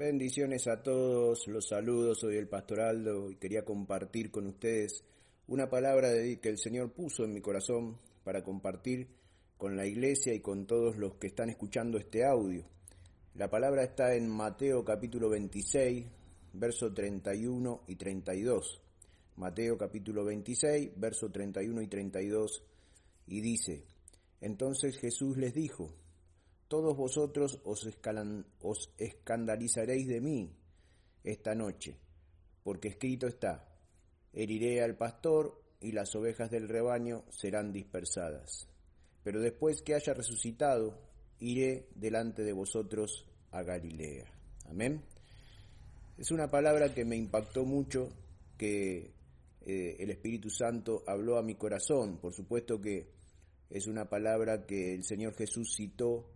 Bendiciones a todos, los saludos, soy el Pastor Aldo y quería compartir con ustedes una palabra que el Señor puso en mi corazón para compartir con la iglesia y con todos los que están escuchando este audio. La palabra está en Mateo capítulo 26, verso 31 y 32. Mateo capítulo 26, verso 31 y 32, y dice, Entonces Jesús les dijo, todos vosotros os, escandalizaréis de mí esta noche, porque escrito está, heriré al pastor y las ovejas del rebaño serán dispersadas. Pero después que haya resucitado, iré delante de vosotros a Galilea. Amén. Es una palabra que me impactó mucho, que eh, el Espíritu Santo habló a mi corazón. Por supuesto que es una palabra que el Señor Jesús citó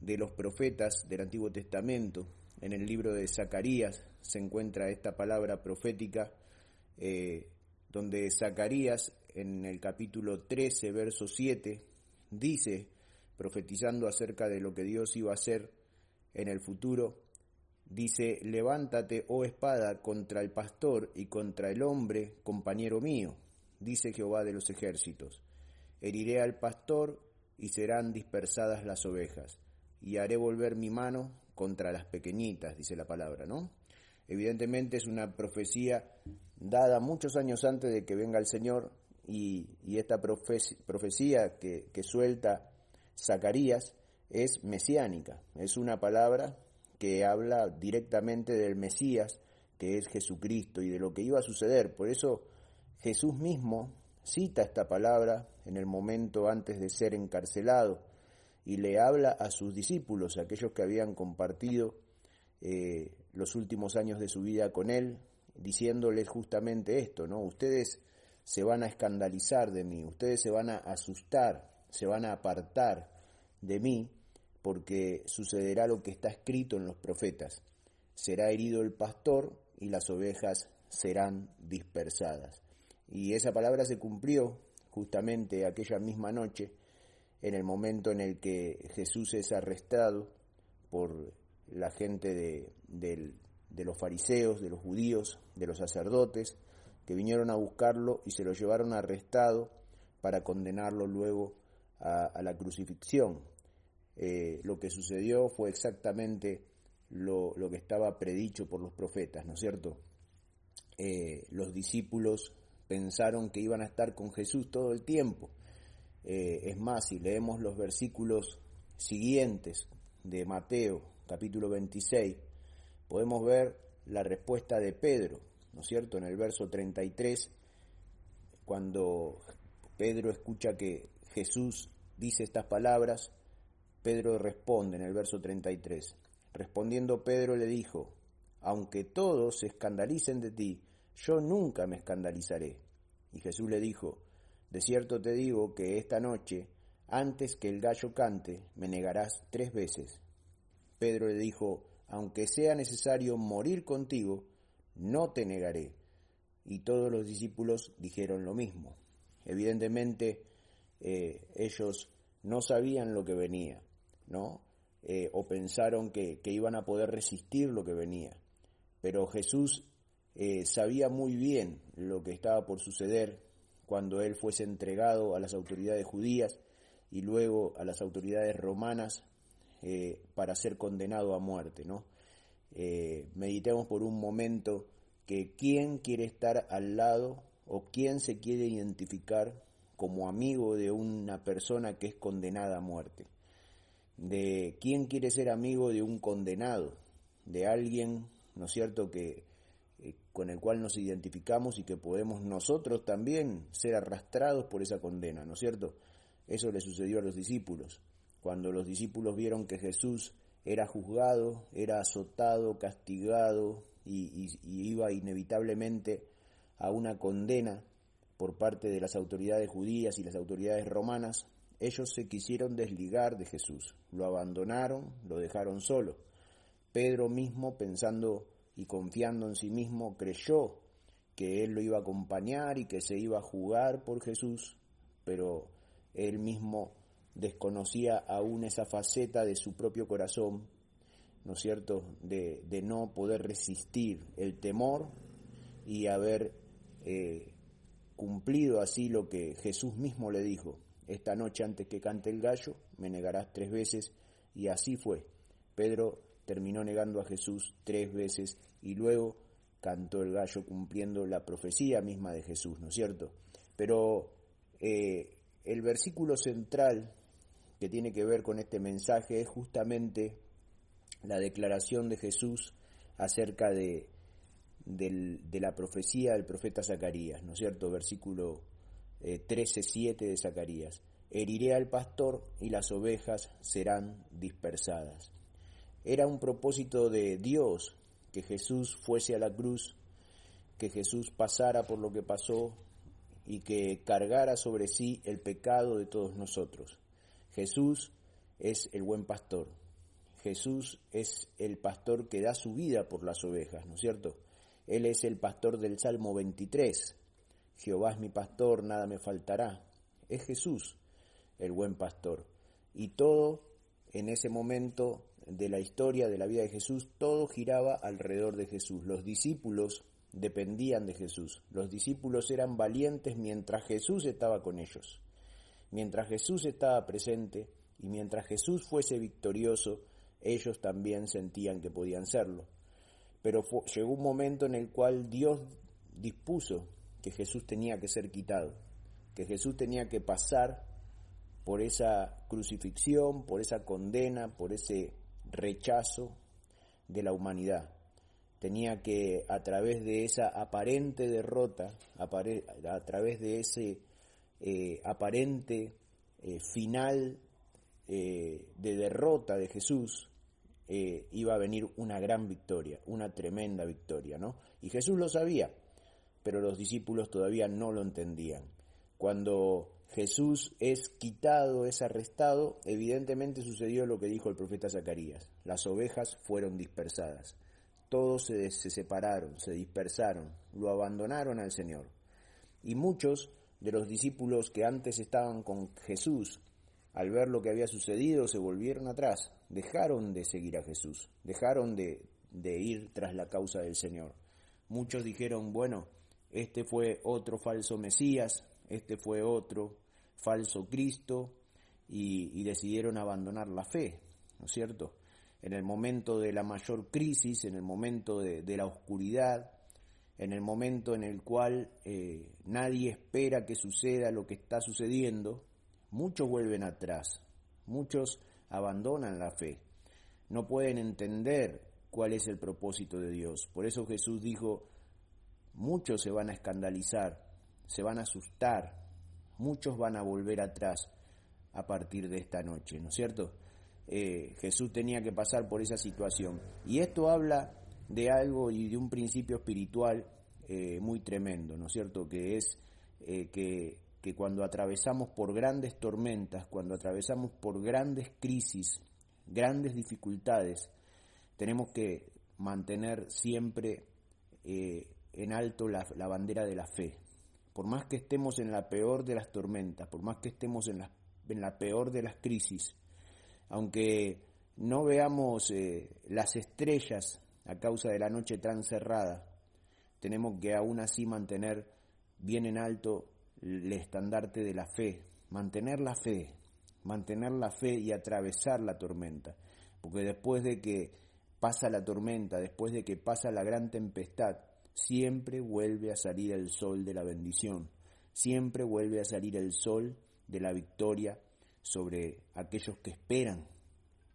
de los profetas del Antiguo Testamento. En el libro de Zacarías se encuentra esta palabra profética, eh, donde Zacarías en el capítulo 13, verso 7, dice, profetizando acerca de lo que Dios iba a hacer en el futuro, dice, levántate, oh espada, contra el pastor y contra el hombre, compañero mío, dice Jehová de los ejércitos. Heriré al pastor y serán dispersadas las ovejas y haré volver mi mano contra las pequeñitas, dice la palabra, ¿no? Evidentemente es una profecía dada muchos años antes de que venga el Señor y, esta profecía que, que suelta Zacarías es mesiánica, es una palabra que habla directamente del Mesías, que es Jesucristo, y de lo que iba a suceder. Por eso Jesús mismo cita esta palabra en el momento antes de ser encarcelado y le habla a sus discípulos, aquellos que habían compartido eh, los últimos años de su vida con él, diciéndoles justamente esto, ¿no? Ustedes se van a escandalizar de mí, ustedes se van a asustar, se van a apartar de mí, porque sucederá lo que está escrito en los profetas. Será herido el pastor y las ovejas serán dispersadas. Y esa palabra se cumplió justamente aquella misma noche en el momento en el que Jesús es arrestado por la gente de, los fariseos, de los judíos, de los sacerdotes, que vinieron a buscarlo y se lo llevaron arrestado para condenarlo luego a, la crucifixión. Eh, lo que sucedió fue exactamente lo, que estaba predicho por los profetas, ¿no es cierto? Eh, los discípulos pensaron que iban a estar con Jesús todo el tiempo, eh, es más, si leemos los versículos siguientes de Mateo capítulo 26, podemos ver la respuesta de Pedro, ¿no es cierto? En el verso 33, cuando Pedro escucha que Jesús dice estas palabras, Pedro responde en el verso 33. Respondiendo Pedro le dijo, aunque todos se escandalicen de ti, yo nunca me escandalizaré. Y Jesús le dijo, de cierto te digo que esta noche, antes que el gallo cante, me negarás tres veces. Pedro le dijo, aunque sea necesario morir contigo, no te negaré. Y todos los discípulos dijeron lo mismo. Evidentemente, eh, ellos no sabían lo que venía, ¿no? Eh, o pensaron que, iban a poder resistir lo que venía. Pero Jesús eh, sabía muy bien lo que estaba por suceder cuando él fuese entregado a las autoridades judías y luego a las autoridades romanas eh, para ser condenado a muerte. ¿no? Eh, meditemos por un momento que quién quiere estar al lado o quién se quiere identificar como amigo de una persona que es condenada a muerte. De quién quiere ser amigo de un condenado, de alguien, ¿no es cierto?, que con el cual nos identificamos y que podemos nosotros también ser arrastrados por esa condena, ¿no es cierto? Eso le sucedió a los discípulos. Cuando los discípulos vieron que Jesús era juzgado, era azotado, castigado y, iba inevitablemente a una condena por parte de las autoridades judías y las autoridades romanas, ellos se quisieron desligar de Jesús, lo abandonaron, lo dejaron solo. Pedro mismo, pensando y confiando en sí mismo creyó que él lo iba a acompañar y que se iba a jugar por Jesús, pero él mismo desconocía aún esa faceta de su propio corazón, ¿no es cierto?, de, no poder resistir el temor y haber eh, cumplido así lo que Jesús mismo le dijo, esta noche antes que cante el gallo, me negarás tres veces, y así fue. Pedro terminó negando a Jesús tres veces y luego cantó el gallo cumpliendo la profecía misma de Jesús, ¿no es cierto? Pero eh, el versículo central que tiene que ver con este mensaje es justamente la declaración de Jesús acerca de, de la profecía del profeta Zacarías, ¿no es cierto? Versículo 13.7 eh, de Zacarías. Heriré al pastor y las ovejas serán dispersadas. Era un propósito de Dios que Jesús fuese a la cruz, que Jesús pasara por lo que pasó y que cargara sobre sí el pecado de todos nosotros. Jesús es el buen pastor. Jesús es el pastor que da su vida por las ovejas, ¿no es cierto? Él es el pastor del Salmo 23. Jehová es mi pastor, nada me faltará. Es Jesús el buen pastor. Y todo en ese momento de la historia de la vida de Jesús, todo giraba alrededor de Jesús. Los discípulos dependían de Jesús. Los discípulos eran valientes mientras Jesús estaba con ellos. Mientras Jesús estaba presente y mientras Jesús fuese victorioso, ellos también sentían que podían serlo. Pero llegó un momento en el cual Dios dispuso que Jesús tenía que ser quitado, que Jesús tenía que pasar por esa crucifixión, por esa condena, por ese rechazo de la humanidad. Tenía que, a través de esa aparente derrota, a través de ese eh, aparente eh, final eh, de derrota de Jesús, iba a venir una gran victoria, una tremenda victoria, ¿no? Y Jesús lo sabía, pero los discípulos todavía no lo entendían. Cuando Jesús es quitado, es arrestado, evidentemente sucedió lo que dijo el profeta Zacarías. Las ovejas fueron dispersadas. Todos se, separaron, se dispersaron, lo abandonaron al Señor. Y muchos de los discípulos que antes estaban con Jesús, al ver lo que había sucedido, se volvieron atrás, dejaron de seguir a Jesús, dejaron de, de ir tras la causa del Señor. Muchos dijeron, bueno, este fue otro falso Mesías, este fue otro falso Cristo y, decidieron abandonar la fe, ¿no es cierto? En el momento de la mayor crisis, en el momento de, la oscuridad, en el momento en el cual eh, nadie espera que suceda lo que está sucediendo, muchos vuelven atrás, muchos abandonan la fe, no pueden entender cuál es el propósito de Dios. Por eso Jesús dijo, muchos se van a escandalizar, se van a asustar, muchos van a volver atrás a partir de esta noche, ¿no es cierto? Eh, Jesús tenía que pasar por esa situación. Y esto habla de algo y de un principio espiritual eh, muy tremendo, ¿no es cierto? Que es eh, que, que cuando atravesamos por grandes tormentas, cuando atravesamos por grandes crisis, grandes dificultades, tenemos que mantener siempre en alto la, bandera de la fe. Por más que estemos en la peor de las tormentas, por más que estemos en la, en la peor de las crisis, aunque no veamos eh, las estrellas a causa de la noche tan cerrada, tenemos que aún así mantener bien en alto el estandarte de la fe, mantener la fe, mantener la fe y atravesar la tormenta, porque después de que pasa la tormenta, después de que pasa la gran tempestad, siempre vuelve a salir el sol de la bendición, siempre vuelve a salir el sol de la victoria sobre aquellos que esperan.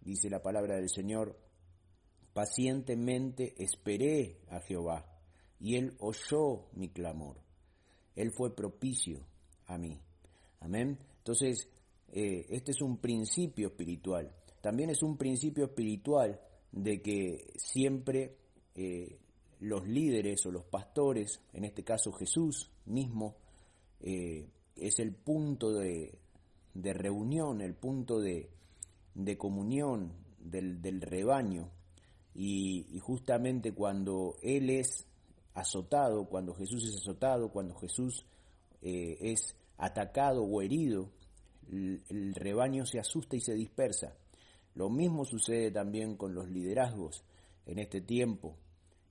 Dice la palabra del Señor, pacientemente esperé a Jehová y él oyó mi clamor. Él fue propicio a mí. Amén. Entonces, eh, este es un principio espiritual. También es un principio espiritual de que siempre eh, los líderes o los pastores, en este caso Jesús mismo, eh, es el punto de, reunión, el punto de, comunión del, rebaño. Y, justamente cuando Él es azotado, cuando Jesús es azotado, cuando Jesús eh, es atacado o herido, el, rebaño se asusta y se dispersa. Lo mismo sucede también con los liderazgos en este tiempo.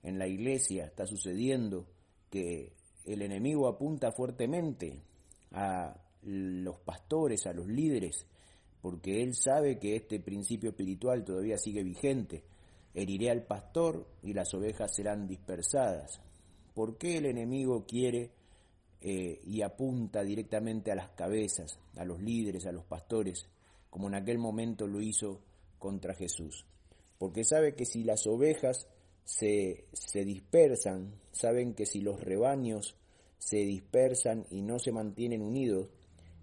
En la iglesia está sucediendo que el enemigo apunta fuertemente a los pastores, a los líderes, porque él sabe que este principio espiritual todavía sigue vigente. Heriré al pastor y las ovejas serán dispersadas. ¿Por qué el enemigo quiere eh, y apunta directamente a las cabezas, a los líderes, a los pastores, como en aquel momento lo hizo contra Jesús? Porque sabe que si las ovejas se, se dispersan, saben que si los rebaños se dispersan y no se mantienen unidos,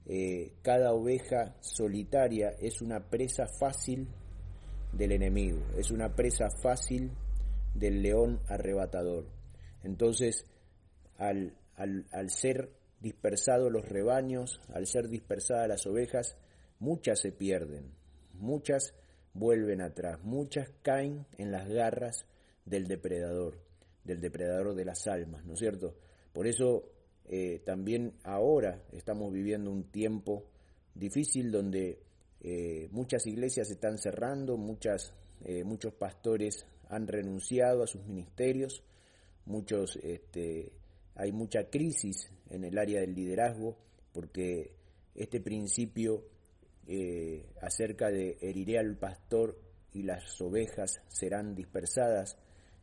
eh, cada oveja solitaria es una presa fácil del enemigo, es una presa fácil del león arrebatador. Entonces, al, al, al ser dispersados los rebaños, al ser dispersadas las ovejas, muchas se pierden, muchas vuelven atrás, muchas caen en las garras del depredador, del depredador de las almas, ¿no es cierto? Por eso eh, también ahora estamos viviendo un tiempo difícil donde eh, muchas iglesias están cerrando, muchas, eh, muchos pastores han renunciado a sus ministerios, muchos, este, hay mucha crisis en el área del liderazgo porque este principio acerca de heriré al pastor y las ovejas serán dispersadas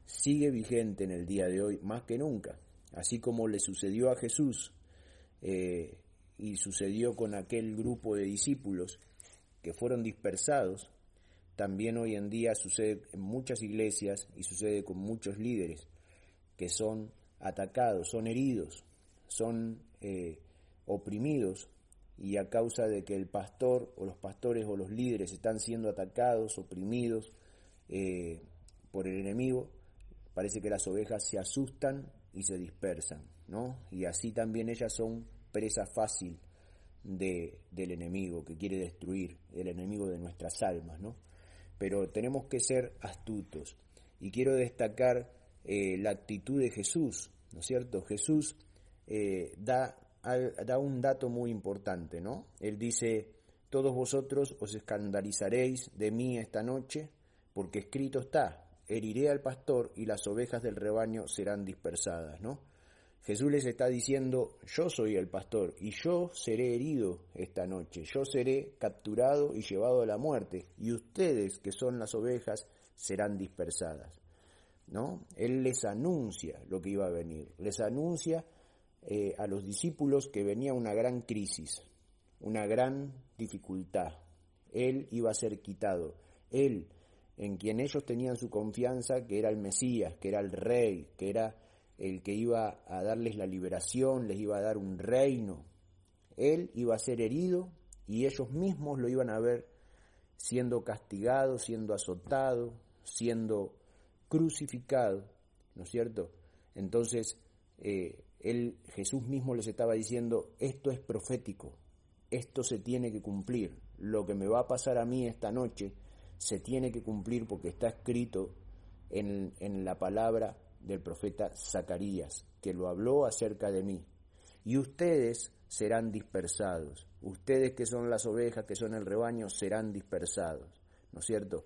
sigue vigente en el día de hoy más que nunca, así como le sucedió a Jesús eh, y sucedió con aquel grupo de discípulos que fueron dispersados, también hoy en día sucede en muchas iglesias y sucede con muchos líderes que son atacados, son heridos, son eh, oprimidos y a causa de que el pastor o los pastores o los líderes están siendo atacados, oprimidos eh, por el enemigo, parece que las ovejas se asustan y se dispersan, ¿no? Y así también ellas son presa fácil de, del enemigo que quiere destruir, el enemigo de nuestras almas, ¿no? Pero tenemos que ser astutos. Y quiero destacar eh, la actitud de Jesús, ¿no es cierto? Jesús eh, da un dato muy importante, ¿no? Él dice, todos vosotros os escandalizaréis de mí esta noche, porque escrito está, heriré al pastor y las ovejas del rebaño serán dispersadas, ¿no? Jesús les está diciendo, yo soy el pastor y yo seré herido esta noche, yo seré capturado y llevado a la muerte, y ustedes, que son las ovejas, serán dispersadas. ¿No? Él les anuncia lo que iba a venir, les anuncia eh, a los discípulos que venía una gran crisis, una gran dificultad. Él iba a ser quitado, él en quien ellos tenían su confianza, que era el Mesías, que era el Rey, que era el que iba a darles la liberación, les iba a dar un reino. Él iba a ser herido y ellos mismos lo iban a ver siendo castigado, siendo azotado, siendo crucificado, ¿no es cierto? Entonces, eh, él, Jesús mismo les estaba diciendo, esto es profético, esto se tiene que cumplir, lo que me va a pasar a mí esta noche se tiene que cumplir porque está escrito en, en la palabra del profeta Zacarías, que lo habló acerca de mí. Y ustedes serán dispersados. Ustedes que son las ovejas, que son el rebaño, serán dispersados. ¿No es cierto?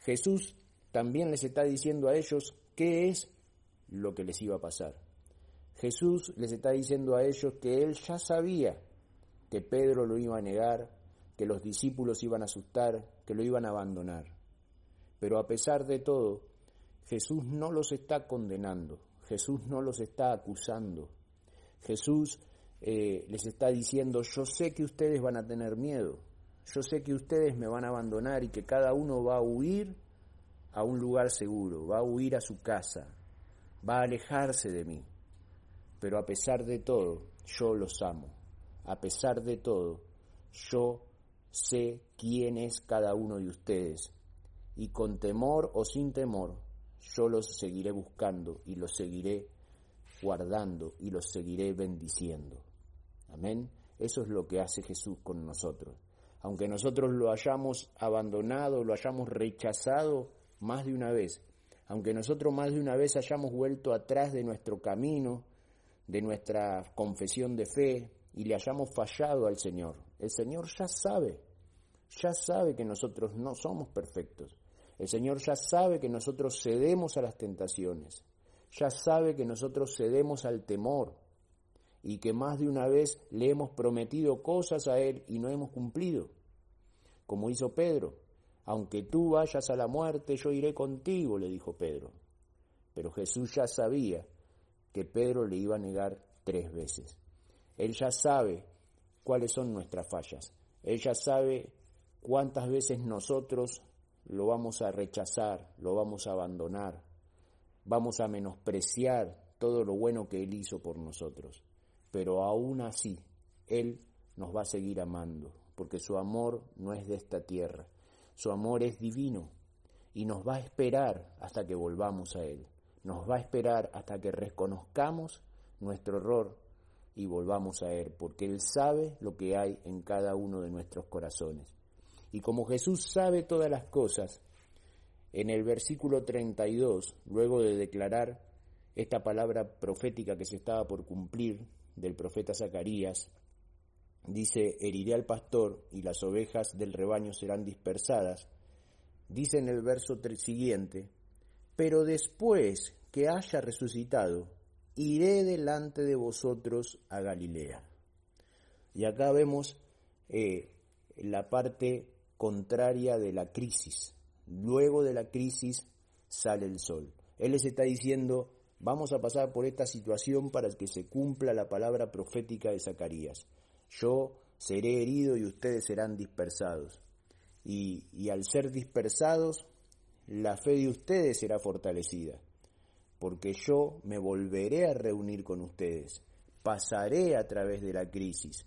Jesús también les está diciendo a ellos qué es lo que les iba a pasar. Jesús les está diciendo a ellos que él ya sabía que Pedro lo iba a negar, que los discípulos iban a asustar, que lo iban a abandonar. Pero a pesar de todo, Jesús no los está condenando, Jesús no los está acusando. Jesús eh, les está diciendo, yo sé que ustedes van a tener miedo, yo sé que ustedes me van a abandonar y que cada uno va a huir a un lugar seguro, va a huir a su casa, va a alejarse de mí. Pero a pesar de todo, yo los amo. A pesar de todo, yo sé quién es cada uno de ustedes, y con temor o sin temor, yo los seguiré buscando y los seguiré guardando y los seguiré bendiciendo. Amén. Eso es lo que hace Jesús con nosotros. Aunque nosotros lo hayamos abandonado, lo hayamos rechazado más de una vez, aunque nosotros más de una vez hayamos vuelto atrás de nuestro camino, de nuestra confesión de fe, y le hayamos fallado al Señor, el Señor ya sabe, ya sabe que nosotros no somos perfectos. El Señor ya sabe que nosotros cedemos a las tentaciones, ya sabe que nosotros cedemos al temor y que más de una vez le hemos prometido cosas a Él y no hemos cumplido. Como hizo Pedro, aunque tú vayas a la muerte, yo iré contigo, le dijo Pedro. Pero Jesús ya sabía que Pedro le iba a negar tres veces. Él ya sabe cuáles son nuestras fallas. Él ya sabe cuántas veces nosotros lo vamos a rechazar, lo vamos a abandonar, vamos a menospreciar todo lo bueno que Él hizo por nosotros. Pero aún así, Él nos va a seguir amando, porque su amor no es de esta tierra, su amor es divino y nos va a esperar hasta que volvamos a Él, nos va a esperar hasta que reconozcamos nuestro error y volvamos a Él, porque Él sabe lo que hay en cada uno de nuestros corazones. Y como Jesús sabe todas las cosas, en el versículo 32, luego de declarar esta palabra profética que se estaba por cumplir del profeta Zacarías, dice, heriré al pastor y las ovejas del rebaño serán dispersadas. Dice en el verso siguiente, pero después que haya resucitado, iré delante de vosotros a Galilea. Y acá vemos eh, la parte contraria de la crisis. Luego de la crisis sale el sol. Él les está diciendo, vamos a pasar por esta situación para que se cumpla la palabra profética de Zacarías. Yo seré herido y ustedes serán dispersados. Y, y al ser dispersados, la fe de ustedes será fortalecida porque yo me volveré a reunir con ustedes, pasaré a través de la crisis,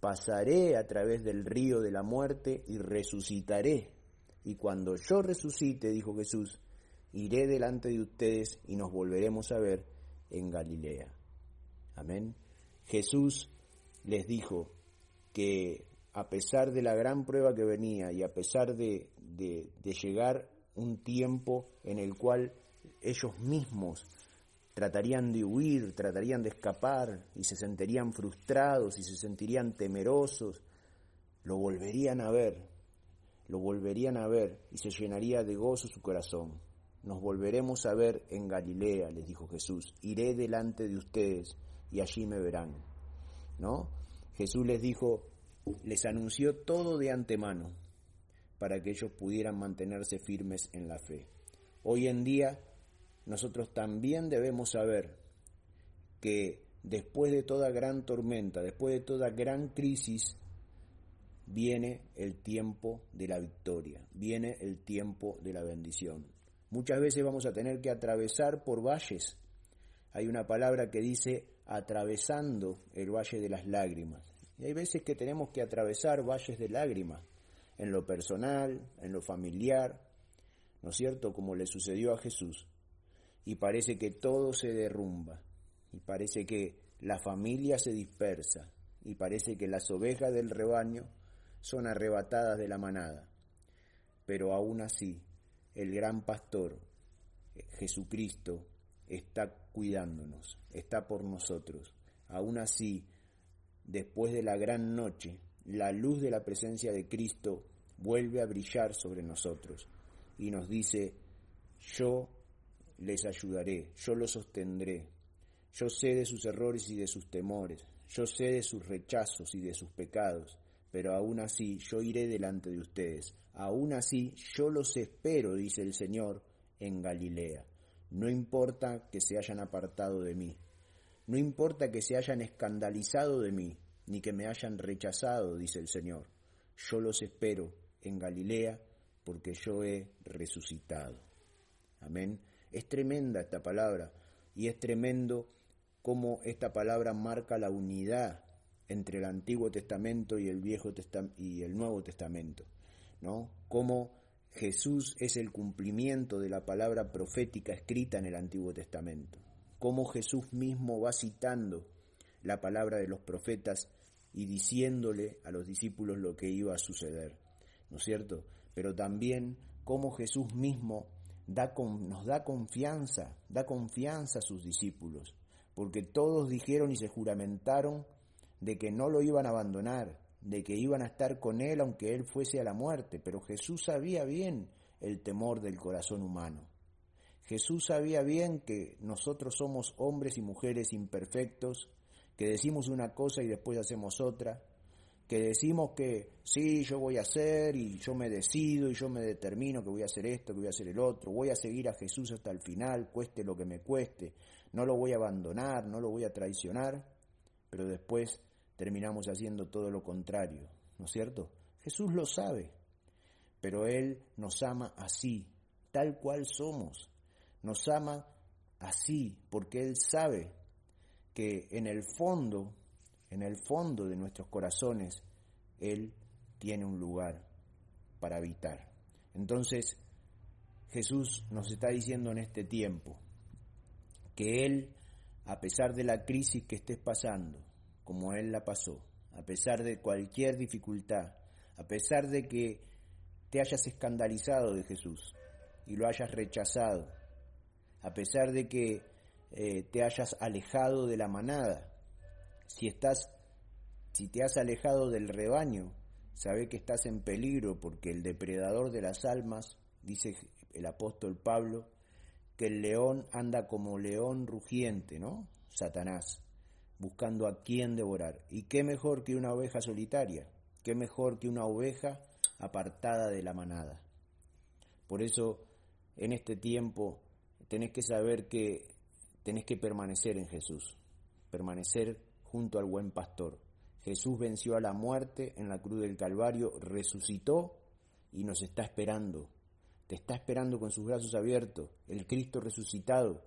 pasaré a través del río de la muerte y resucitaré. Y cuando yo resucite, dijo Jesús, iré delante de ustedes y nos volveremos a ver en Galilea. Amén. Jesús les dijo que a pesar de la gran prueba que venía y a pesar de, de, llegar un tiempo en el cual ellos mismos tratarían de huir, tratarían de escapar y se sentirían frustrados y se sentirían temerosos, lo volverían a ver, lo volverían a ver y se llenaría de gozo su corazón. Nos volveremos a ver en Galilea, les dijo Jesús, iré delante de ustedes y allí me verán. ¿No? Jesús les dijo, les anunció todo de antemano para que ellos pudieran mantenerse firmes en la fe. Hoy en día nosotros también debemos saber que después de toda gran tormenta, después de toda gran crisis, viene el tiempo de la victoria, viene el tiempo de la bendición. Muchas veces vamos a tener que atravesar por valles. Hay una palabra que dice atravesando el valle de las lágrimas. Y hay veces que tenemos que atravesar valles de lágrimas, en lo personal, en lo familiar, ¿no es cierto? Como le sucedió a Jesús y parece que todo se derrumba, y parece que la familia se dispersa, y parece que las ovejas del rebaño son arrebatadas de la manada. Pero aún así, el gran pastor, Jesucristo, está cuidándonos, está por nosotros. Aún así, después de la gran noche, la luz de la presencia de Cristo vuelve a brillar sobre nosotros y nos dice, yo les ayudaré, yo los sostendré. Yo sé de sus errores y de sus temores, yo sé de sus rechazos y de sus pecados, pero aún así yo iré delante de ustedes, aún así yo los espero, dice el Señor, en Galilea. No importa que se hayan apartado de mí, no importa que se hayan escandalizado de mí, ni que me hayan rechazado, dice el Señor. Yo los espero en Galilea porque yo he resucitado. Amén. Es tremenda esta palabra y es tremendo cómo esta palabra marca la unidad entre el Antiguo Testamento y el Viejo y el Nuevo Testamento, ¿no? Cómo Jesús es el cumplimiento de la palabra profética escrita en el Antiguo Testamento. Cómo Jesús mismo va citando la palabra de los profetas y diciéndole a los discípulos lo que iba a suceder, ¿no es cierto? Pero también cómo Jesús mismo nos da confianza, da confianza a sus discípulos, porque todos dijeron y se juramentaron de que no lo iban a abandonar, de que iban a estar con él aunque él fuese a la muerte, pero Jesús sabía bien el temor del corazón humano. Jesús sabía bien que nosotros somos hombres y mujeres imperfectos, que decimos una cosa y después hacemos otra, que decimos que sí, yo voy a hacer y yo me decido y yo me determino que voy a hacer esto, que voy a hacer el otro, voy a seguir a Jesús hasta el final, cueste lo que me cueste, no lo voy a abandonar, no lo voy a traicionar, pero después terminamos haciendo todo lo contrario, ¿no es cierto? Jesús lo sabe, pero Él nos ama así, tal cual somos, nos ama así, porque Él sabe que en el fondo, en el fondo de nuestros corazones, Él tiene un lugar para habitar. Entonces, Jesús nos está diciendo en este tiempo que Él, a pesar de la crisis que estés pasando, como Él la pasó, a pesar de cualquier dificultad, a pesar de que te hayas escandalizado de Jesús y lo hayas rechazado, a pesar de que eh, te hayas alejado de la manada, si estás, si te has alejado del rebaño, sabe que estás en peligro porque el depredador de las almas, dice el apóstol Pablo, que el león anda como león rugiente, ¿no? Satanás buscando a quién devorar. ¿Y qué mejor que una oveja solitaria? ¿Qué mejor que una oveja apartada de la manada? Por eso, en este tiempo, tenés que saber que tenés que permanecer en Jesús, permanecer junto al buen pastor. Jesús venció a la muerte en la cruz del Calvario, resucitó y nos está esperando. Te está esperando con sus brazos abiertos, el Cristo resucitado,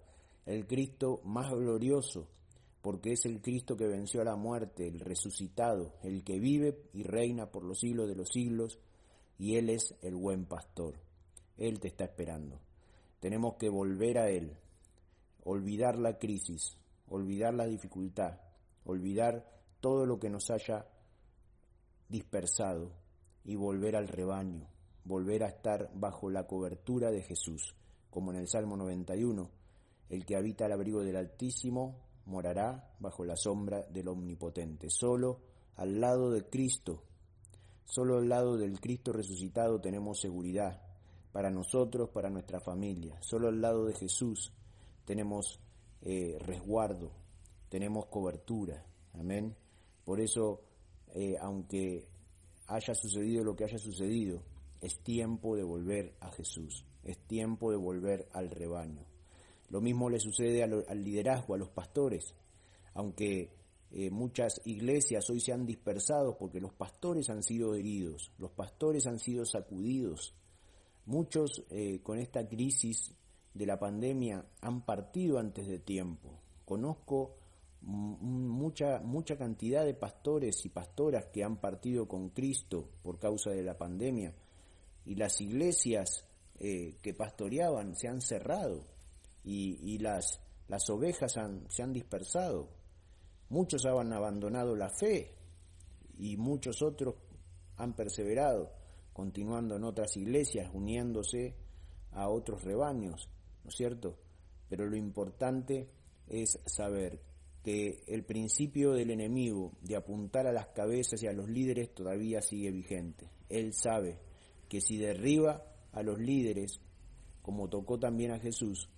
el Cristo más glorioso, porque es el Cristo que venció a la muerte, el resucitado, el que vive y reina por los siglos de los siglos, y Él es el buen pastor. Él te está esperando. Tenemos que volver a Él, olvidar la crisis, olvidar la dificultad, olvidar todo lo que nos haya dispersado y volver al rebaño, volver a estar bajo la cobertura de Jesús, como en el Salmo 91, el que habita al abrigo del Altísimo morará bajo la sombra del Omnipotente. Solo al lado de Cristo, solo al lado del Cristo resucitado tenemos seguridad para nosotros, para nuestra familia. Solo al lado de Jesús tenemos eh, resguardo, tenemos cobertura. Amén. Por eso, eh, aunque haya sucedido lo que haya sucedido, es tiempo de volver a Jesús, es tiempo de volver al rebaño. Lo mismo le sucede al, liderazgo, a los pastores, aunque eh, muchas iglesias hoy se han dispersado porque los pastores han sido heridos, los pastores han sido sacudidos. Muchos eh, con esta crisis de la pandemia han partido antes de tiempo. Conozco mucha, mucha cantidad de pastores y pastoras que han partido con Cristo por causa de la pandemia y las iglesias eh, que pastoreaban se han cerrado y, las, las ovejas se han dispersado. Muchos han abandonado la fe y muchos otros han perseverado, continuando en otras iglesias, uniéndose a otros rebaños, ¿no es cierto? Pero lo importante es saber que el principio del enemigo de apuntar a las cabezas y a los líderes todavía sigue vigente. Él sabe que si derriba a los líderes, como tocó también a Jesús,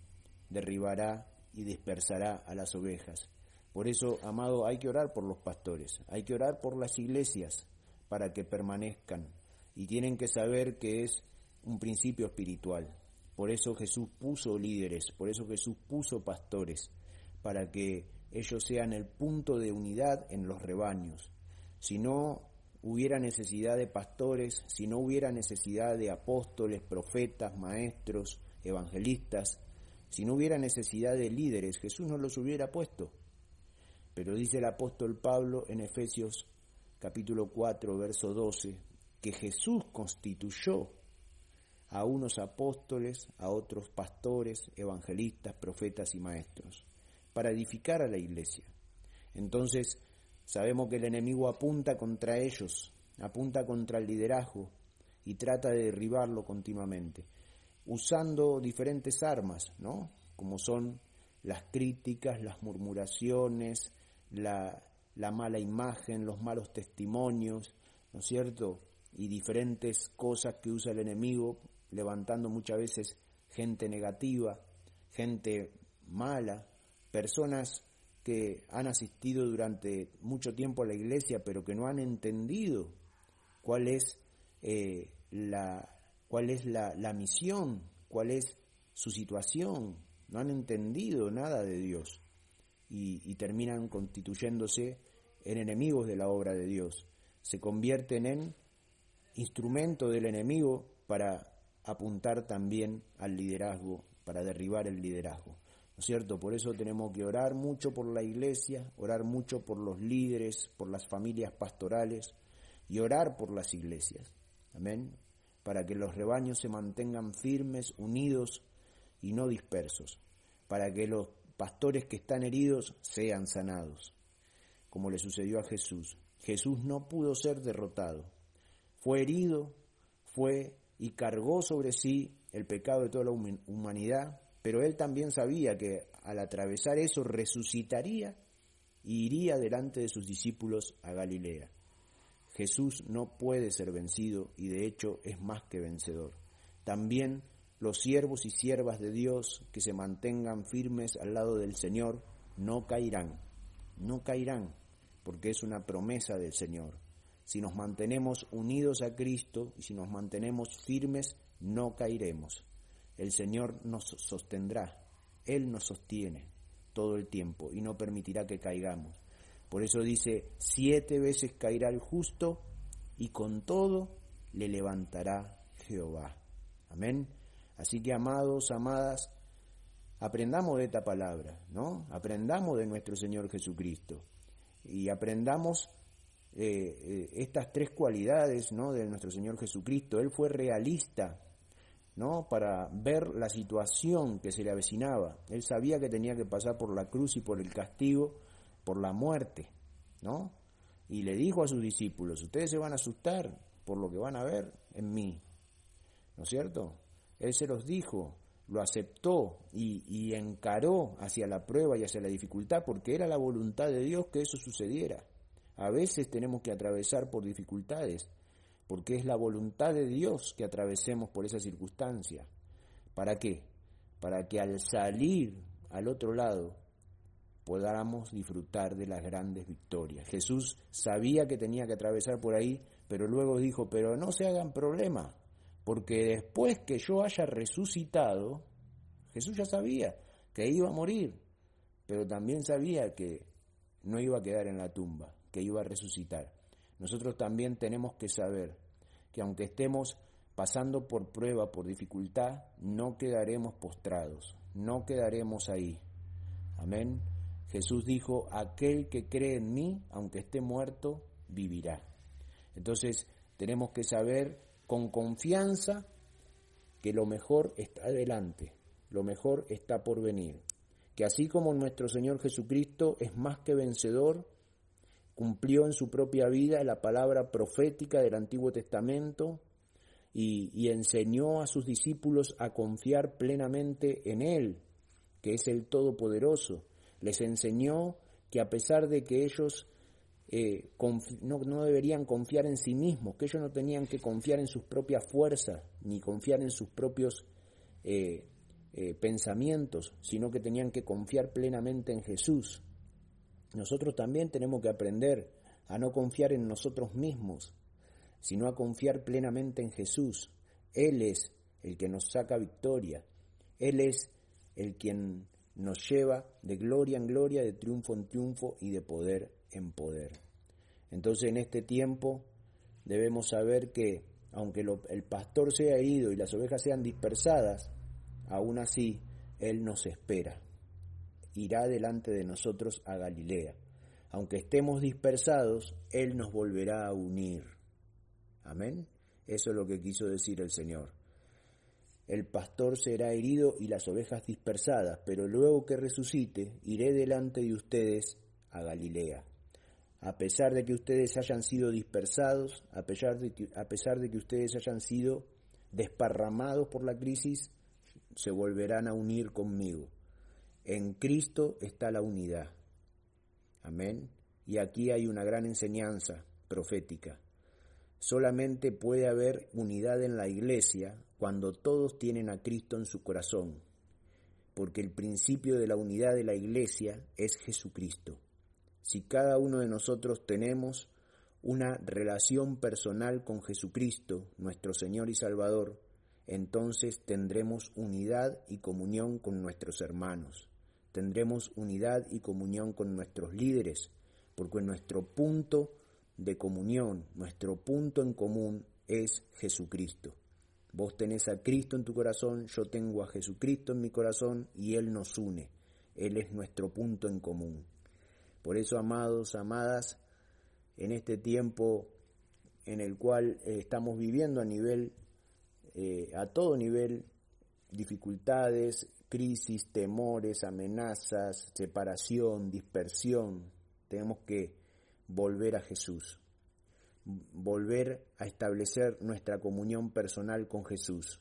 derribará y dispersará a las ovejas. Por eso, amado, hay que orar por los pastores, hay que orar por las iglesias para que permanezcan y tienen que saber que es un principio espiritual. Por eso Jesús puso líderes, por eso Jesús puso pastores, para que ellos sean el punto de unidad en los rebaños. Si no hubiera necesidad de pastores, si no hubiera necesidad de apóstoles, profetas, maestros, evangelistas, si no hubiera necesidad de líderes, Jesús no los hubiera puesto. Pero dice el apóstol Pablo en Efesios capítulo 4, verso 12, que Jesús constituyó a unos apóstoles, a otros pastores, evangelistas, profetas y maestros, para edificar a la iglesia. Entonces, sabemos que el enemigo apunta contra ellos, apunta contra el liderazgo y trata de derribarlo continuamente usando diferentes armas, ¿no? Como son las críticas, las murmuraciones, la, mala imagen, los malos testimonios, ¿no es cierto? Y diferentes cosas que usa el enemigo, levantando muchas veces gente negativa, gente mala, personas que han asistido durante mucho tiempo a la iglesia, pero que no han entendido cuál es, eh, la, cuál es la, la misión, cuál es su situación, no han entendido nada de Dios y, y, terminan constituyéndose en enemigos de la obra de Dios. Se convierten en instrumento del enemigo para apuntar también al liderazgo, para derribar el liderazgo cierto? Por eso tenemos que orar mucho por la iglesia, orar mucho por los líderes, por las familias pastorales y orar por las iglesias. Amén. Para que los rebaños se mantengan firmes, unidos y no dispersos. Para que los pastores que están heridos sean sanados. Como le sucedió a Jesús. Jesús no pudo ser derrotado. Fue herido, fue y cargó sobre sí el pecado de toda la humanidad pero él también sabía que al atravesar eso resucitaría y iría delante de sus discípulos a Galilea. Jesús no puede ser vencido y de hecho es más que vencedor. También los siervos y siervas de Dios que se mantengan firmes al lado del Señor no caerán, no caerán, porque es una promesa del Señor. Si nos mantenemos unidos a Cristo y si nos mantenemos firmes, no caeremos el Señor nos sostendrá, Él nos sostiene todo el tiempo y no permitirá que caigamos. Por eso dice, siete veces caerá el justo y con todo le levantará Jehová. Amén. Así que amados, amadas, aprendamos de esta palabra, ¿no? Aprendamos de nuestro Señor Jesucristo y aprendamos eh, eh, estas tres cualidades, ¿no? De nuestro Señor Jesucristo. Él fue realista para ver la situación que se le avecinaba. Él sabía que tenía que pasar por la cruz y por el castigo, por la muerte, ¿no? Y le dijo a sus discípulos, ustedes se van a asustar por lo que van a ver en mí, ¿no es cierto? Él se los dijo, lo aceptó y, y encaró hacia la prueba y hacia la dificultad porque era la voluntad de Dios que eso sucediera. A veces tenemos que atravesar por dificultades, porque es la voluntad de Dios que atravesemos por esa circunstancia. ¿Para qué? Para que al salir al otro lado podamos disfrutar de las grandes victorias. Jesús sabía que tenía que atravesar por ahí, pero luego dijo, pero no se hagan problema, porque después que yo haya resucitado, Jesús ya sabía que iba a morir, pero también sabía que no iba a quedar en la tumba, que iba a resucitar. Nosotros también tenemos que saber que aunque estemos pasando por prueba, por dificultad, no quedaremos postrados, no quedaremos ahí. Amén. Jesús dijo, aquel que cree en mí, aunque esté muerto, vivirá. Entonces tenemos que saber con confianza que lo mejor está adelante, lo mejor está por venir. Que así como nuestro Señor Jesucristo es más que vencedor, cumplió en su propia vida la palabra profética del Antiguo Testamento y, enseñó a sus discípulos a confiar plenamente en Él, que es el Todopoderoso. Les enseñó que a pesar de que ellos eh, no, deberían confiar en sí mismos, que ellos no tenían que confiar en sus propias fuerzas, ni confiar en sus propios eh, eh, pensamientos, sino que tenían que confiar plenamente en Jesús. Nosotros también tenemos que aprender a no confiar en nosotros mismos, sino a confiar plenamente en Jesús. Él es el que nos saca victoria. Él es el quien nos lleva de gloria en gloria, de triunfo en triunfo y de poder en poder. Entonces en este tiempo debemos saber que aunque el pastor sea herido y las ovejas sean dispersadas, aún así Él nos espera irá delante de nosotros a Galilea. Aunque estemos dispersados, Él nos volverá a unir. Amén. Eso es lo que quiso decir el Señor. El pastor será herido y las ovejas dispersadas, pero luego que resucite, iré delante de ustedes a Galilea. A pesar de que ustedes hayan sido dispersados, a pesar de que, ustedes hayan sido desparramados por la crisis, se volverán a unir conmigo. En Cristo está la unidad. Amén. Y aquí hay una gran enseñanza profética. Solamente puede haber unidad en la iglesia cuando todos tienen a Cristo en su corazón, porque el principio de la unidad de la iglesia es Jesucristo. Si cada uno de nosotros tenemos una relación personal con Jesucristo, nuestro Señor y Salvador, entonces tendremos unidad y comunión con nuestros hermanos, tendremos unidad y comunión con nuestros líderes, porque nuestro punto de comunión, nuestro punto en común es Jesucristo. Vos tenés a Cristo en tu corazón, yo tengo a Jesucristo en mi corazón y Él nos une. Él es nuestro punto en común. Por eso, amados, amadas, en este tiempo en el cual eh, estamos viviendo a nivel, eh, a todo nivel, dificultades, crisis, temores, amenazas, separación, dispersión, tenemos que volver a Jesús, volver a establecer nuestra comunión personal con Jesús.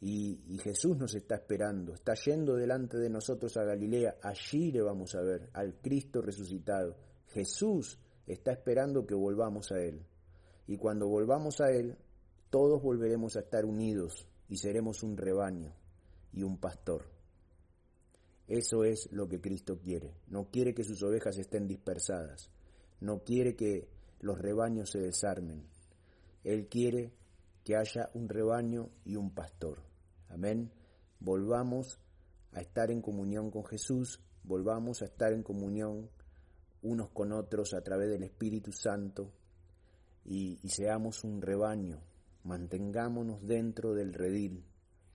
Y, Jesús nos está esperando, está yendo delante de nosotros a Galilea, allí le vamos a ver, al Cristo resucitado. Jesús está esperando que volvamos a Él. Y cuando volvamos a Él, todos volveremos a estar unidos y seremos un rebaño y un pastor. Eso es lo que Cristo quiere. No quiere que sus ovejas estén dispersadas. No quiere que los rebaños se desarmen. Él quiere que haya un rebaño y un pastor. Amén. Volvamos a estar en comunión con Jesús, volvamos a estar en comunión unos con otros a través del Espíritu Santo y, seamos un rebaño, mantengámonos dentro del redil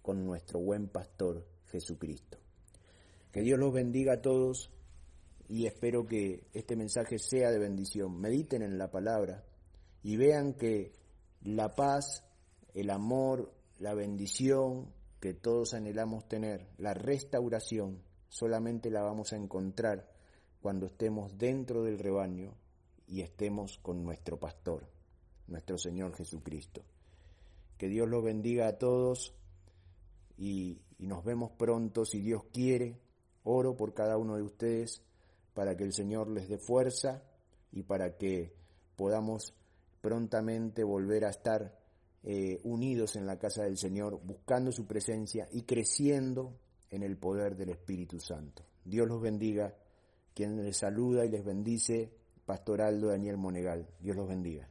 con nuestro buen pastor Jesucristo. Que Dios los bendiga a todos y espero que este mensaje sea de bendición. Mediten en la palabra y vean que la paz, el amor, la bendición que todos anhelamos tener, la restauración, solamente la vamos a encontrar cuando estemos dentro del rebaño y estemos con nuestro pastor, nuestro Señor Jesucristo. Que Dios los bendiga a todos y, nos vemos pronto si Dios quiere. Oro por cada uno de ustedes para que el Señor les dé fuerza y para que podamos prontamente volver a estar eh, unidos en la casa del Señor, buscando su presencia y creciendo en el poder del Espíritu Santo. Dios los bendiga quien les saluda y les bendice, Pastor Aldo Daniel Monegal. Dios los bendiga.